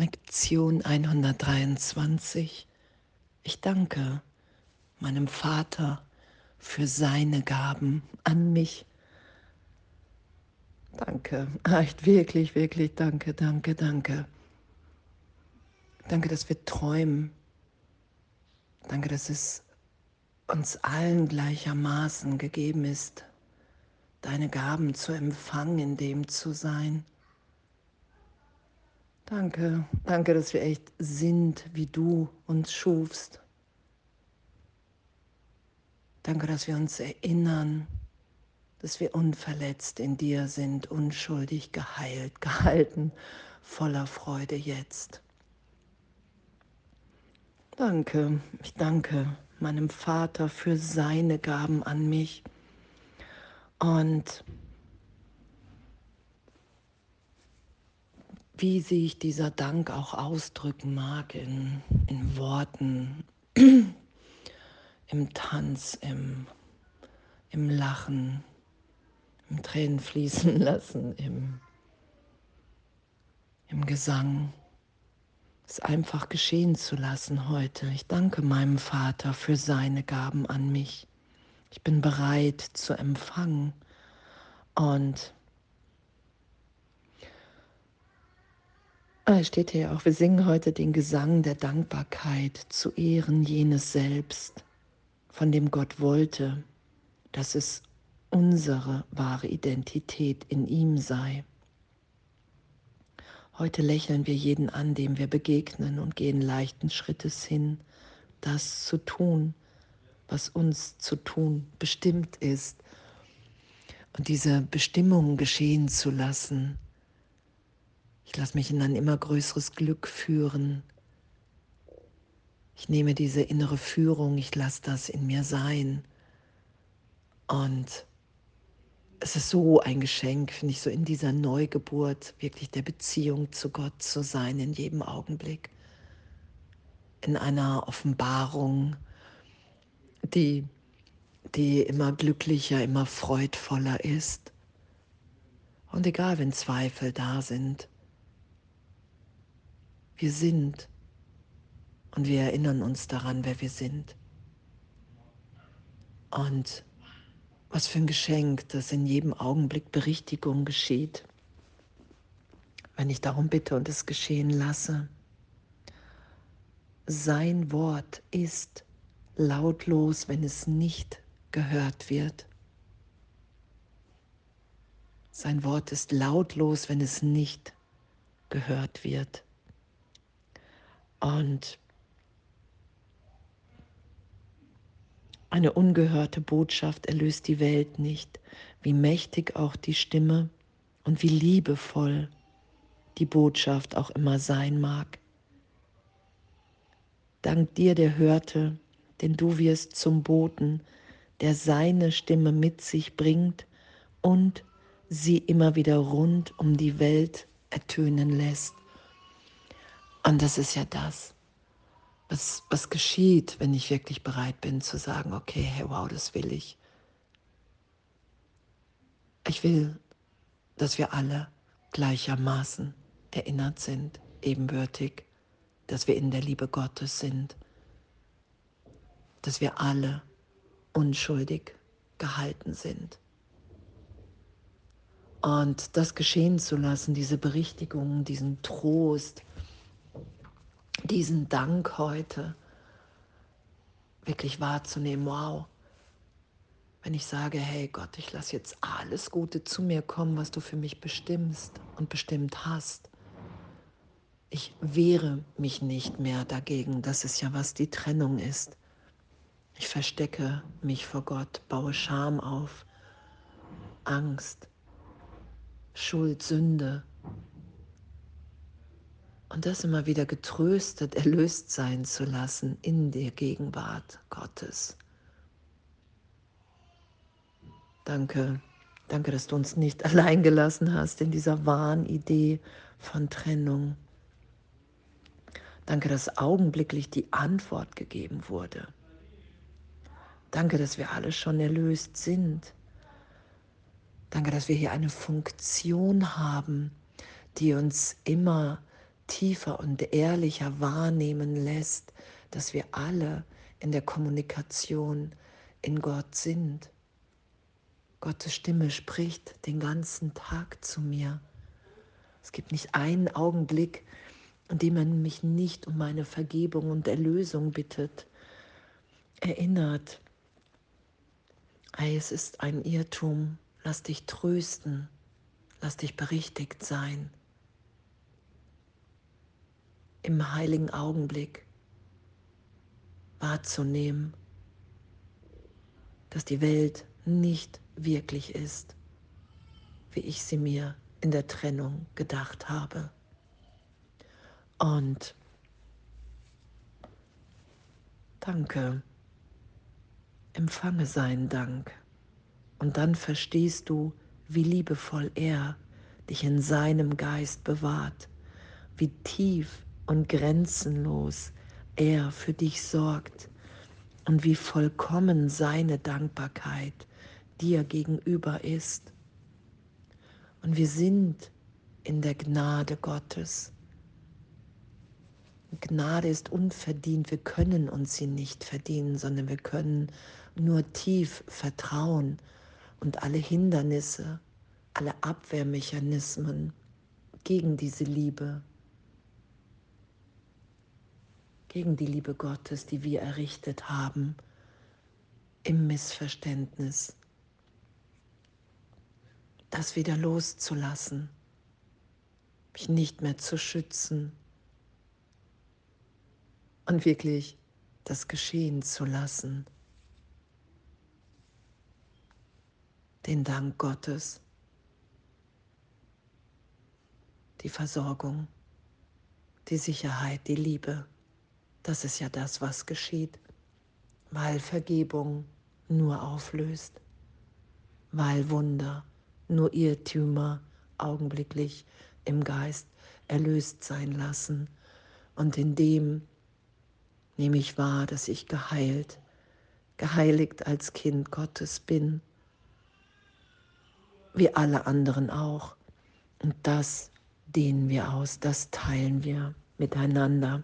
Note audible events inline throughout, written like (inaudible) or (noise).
Lektion 123. Ich danke meinem Vater für seine Gaben an mich. Danke, echt wirklich, wirklich, danke, danke, danke. Danke, dass wir träumen. Danke, dass es uns allen gleichermaßen gegeben ist, deine Gaben zu empfangen, in dem zu sein. Danke, danke, dass wir echt sind, wie du uns schufst. Danke, dass wir uns erinnern, dass wir unverletzt in dir sind, unschuldig geheilt, (laughs) gehalten, voller Freude jetzt. Danke, ich danke meinem Vater für seine Gaben an mich. Und wie sich dieser Dank auch ausdrücken mag in, in Worten, (clears throat) im Tanz, im, im Lachen, im Tränen fließen (laughs) lassen, im, im Gesang, es einfach geschehen zu lassen heute. Ich danke meinem Vater für seine Gaben an mich. Ich bin bereit zu empfangen und Es steht hier auch, wir singen heute den Gesang der Dankbarkeit zu Ehren jenes Selbst, von dem Gott wollte, dass es unsere wahre Identität in ihm sei. Heute lächeln wir jeden an, dem wir begegnen und gehen leichten Schrittes hin, das zu tun, was uns zu tun bestimmt ist und diese Bestimmung geschehen zu lassen ich lasse mich in ein immer größeres Glück führen. Ich nehme diese innere Führung, ich lasse das in mir sein. Und es ist so ein Geschenk, finde ich, so in dieser Neugeburt wirklich der Beziehung zu Gott zu sein in jedem Augenblick. In einer Offenbarung, die, die immer glücklicher, immer freudvoller ist. Und egal, wenn Zweifel da sind, wir sind und wir erinnern uns daran, wer wir sind. Und was für ein Geschenk, dass in jedem Augenblick Berichtigung geschieht, wenn ich darum bitte und es geschehen lasse. Sein Wort ist lautlos, wenn es nicht gehört wird. Sein Wort ist lautlos, wenn es nicht gehört wird. Und eine ungehörte Botschaft erlöst die Welt nicht, wie mächtig auch die Stimme und wie liebevoll die Botschaft auch immer sein mag. Dank dir, der hörte, denn du wirst zum Boten, der seine Stimme mit sich bringt und sie immer wieder rund um die Welt ertönen lässt. Und das ist ja das, was, was geschieht, wenn ich wirklich bereit bin zu sagen, okay, hey, wow, das will ich. Ich will, dass wir alle gleichermaßen erinnert sind, ebenbürtig, dass wir in der Liebe Gottes sind, dass wir alle unschuldig gehalten sind. Und das geschehen zu lassen, diese Berichtigung, diesen Trost, diesen Dank heute wirklich wahrzunehmen. Wow. Wenn ich sage, hey Gott, ich lasse jetzt alles Gute zu mir kommen, was du für mich bestimmst und bestimmt hast. Ich wehre mich nicht mehr dagegen. Das ist ja, was die Trennung ist. Ich verstecke mich vor Gott, baue Scham auf, Angst, Schuld, Sünde, und das immer wieder getröstet, erlöst sein zu lassen in der Gegenwart Gottes. Danke, danke, dass du uns nicht (laughs) allein gelassen hast in dieser Wahnidee von Trennung. Danke, dass augenblicklich die Antwort gegeben wurde. Danke, dass wir alle schon erlöst sind. Danke, dass wir hier eine Funktion haben, die uns immer tiefer und ehrlicher wahrnehmen lässt, dass wir alle in der Kommunikation in Gott sind. Gottes Stimme spricht den ganzen Tag zu mir. Es gibt nicht einen Augenblick, in dem man mich nicht um meine Vergebung und Erlösung bittet, erinnert. Hey, es ist ein Irrtum. Lass dich trösten. Lass dich berichtigt sein. Im heiligen Augenblick wahrzunehmen, dass die Welt nicht wirklich ist, wie ich sie mir in der Trennung gedacht habe. Und danke, empfange seinen Dank und dann verstehst du, wie liebevoll er dich in seinem Geist bewahrt, wie tief und grenzenlos er für dich sorgt und wie vollkommen seine Dankbarkeit dir gegenüber ist. Und wir sind in der Gnade Gottes. Gnade ist unverdient, wir können uns sie nicht verdienen, sondern wir können nur tief vertrauen und alle Hindernisse, alle Abwehrmechanismen gegen diese Liebe, gegen die Liebe Gottes, die wir errichtet haben, im Missverständnis das wieder loszulassen, mich nicht mehr zu schützen und wirklich das geschehen zu lassen. Den Dank Gottes, die Versorgung, die Sicherheit, die Liebe, das ist ja das, was geschieht, weil Vergebung nur auflöst, weil Wunder nur Irrtümer augenblicklich im Geist erlöst sein lassen. Und in dem nehme ich wahr, dass ich geheilt, geheiligt als Kind Gottes bin, wie alle anderen auch. Und das dehnen wir aus, das teilen wir miteinander.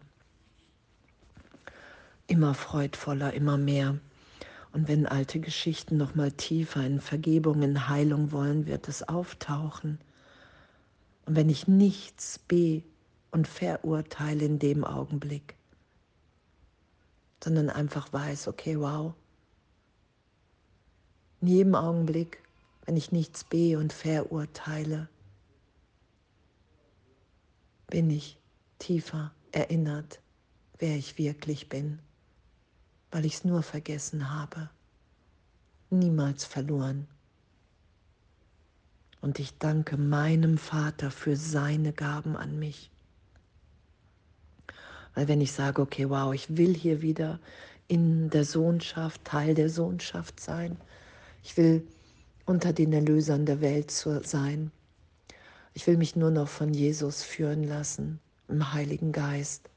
Immer freudvoller, immer mehr. Und wenn alte Geschichten noch mal tiefer in Vergebung, in Heilung wollen, wird es auftauchen. Und wenn ich nichts be und verurteile in dem Augenblick, sondern einfach weiß, okay, wow, in jedem Augenblick, wenn ich nichts be und verurteile, bin ich tiefer erinnert, wer ich wirklich bin weil ich es nur vergessen habe, niemals verloren. Und ich danke meinem Vater für seine Gaben an mich. Weil wenn ich sage, okay, wow, ich will hier wieder in der Sohnschaft, Teil der Sohnschaft sein, ich will unter den Erlösern der Welt sein, ich will mich nur noch von Jesus führen lassen, im Heiligen Geist.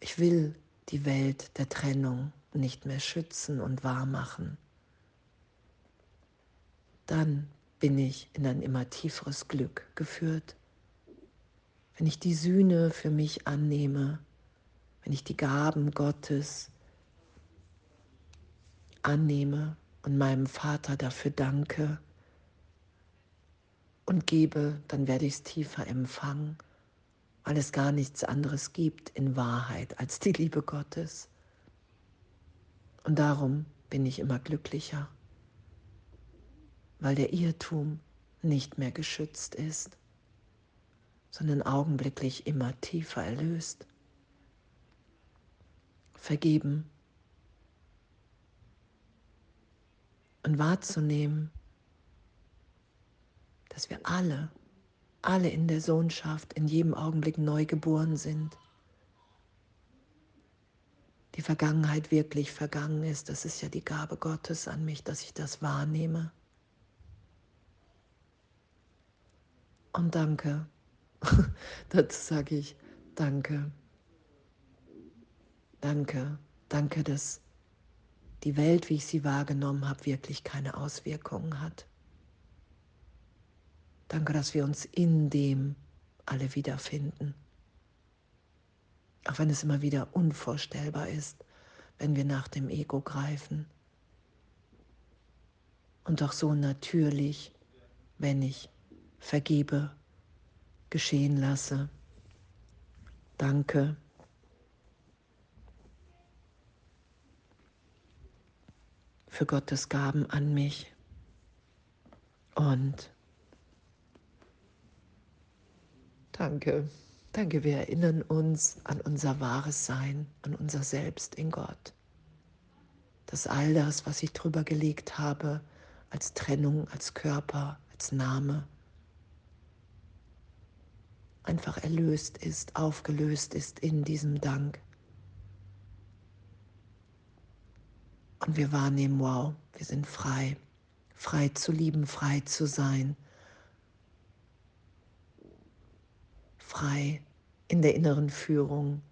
Ich will die Welt der Trennung nicht mehr schützen und wahrmachen, dann bin ich in ein immer tieferes Glück geführt. Wenn ich die Sühne für mich annehme, wenn ich die Gaben Gottes annehme und meinem Vater dafür danke und gebe, dann werde ich es tiefer empfangen weil es gar nichts anderes gibt in Wahrheit als die Liebe Gottes. Und darum bin ich immer glücklicher, weil der Irrtum nicht mehr geschützt ist, sondern augenblicklich immer tiefer erlöst. Vergeben und wahrzunehmen, dass wir alle alle in der Sohnschaft in jedem Augenblick neu geboren sind. Die Vergangenheit wirklich vergangen ist, das ist ja die Gabe Gottes an mich, dass ich das wahrnehme. Und danke. (laughs) Dazu sage ich danke. Danke. Danke, dass die Welt, wie ich sie wahrgenommen habe, wirklich keine Auswirkungen hat. Danke, dass wir uns in dem alle wiederfinden. Auch wenn es immer wieder unvorstellbar ist, wenn wir nach dem Ego greifen. Und doch so natürlich, wenn ich vergebe, geschehen lasse. Danke. für Gottes Gaben an mich. Und danke, danke, wir erinnern uns an unser wahres Sein, an unser Selbst in Gott. Dass all das, was ich drüber gelegt habe, als Trennung, als Körper, als Name, einfach erlöst ist, aufgelöst ist in diesem Dank. Und wir wahrnehmen, wow, wir sind frei, frei zu lieben, frei zu sein, frei in der inneren Führung,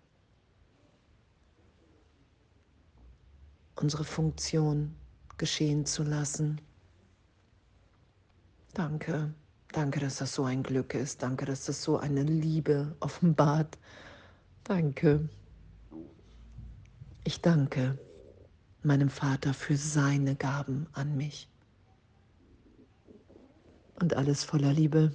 unsere Funktion geschehen zu lassen. Danke, danke, dass das so ein Glück ist. Danke, dass das so eine Liebe offenbart. Danke. Ich danke meinem Vater für seine Gaben an mich. Und alles voller Liebe.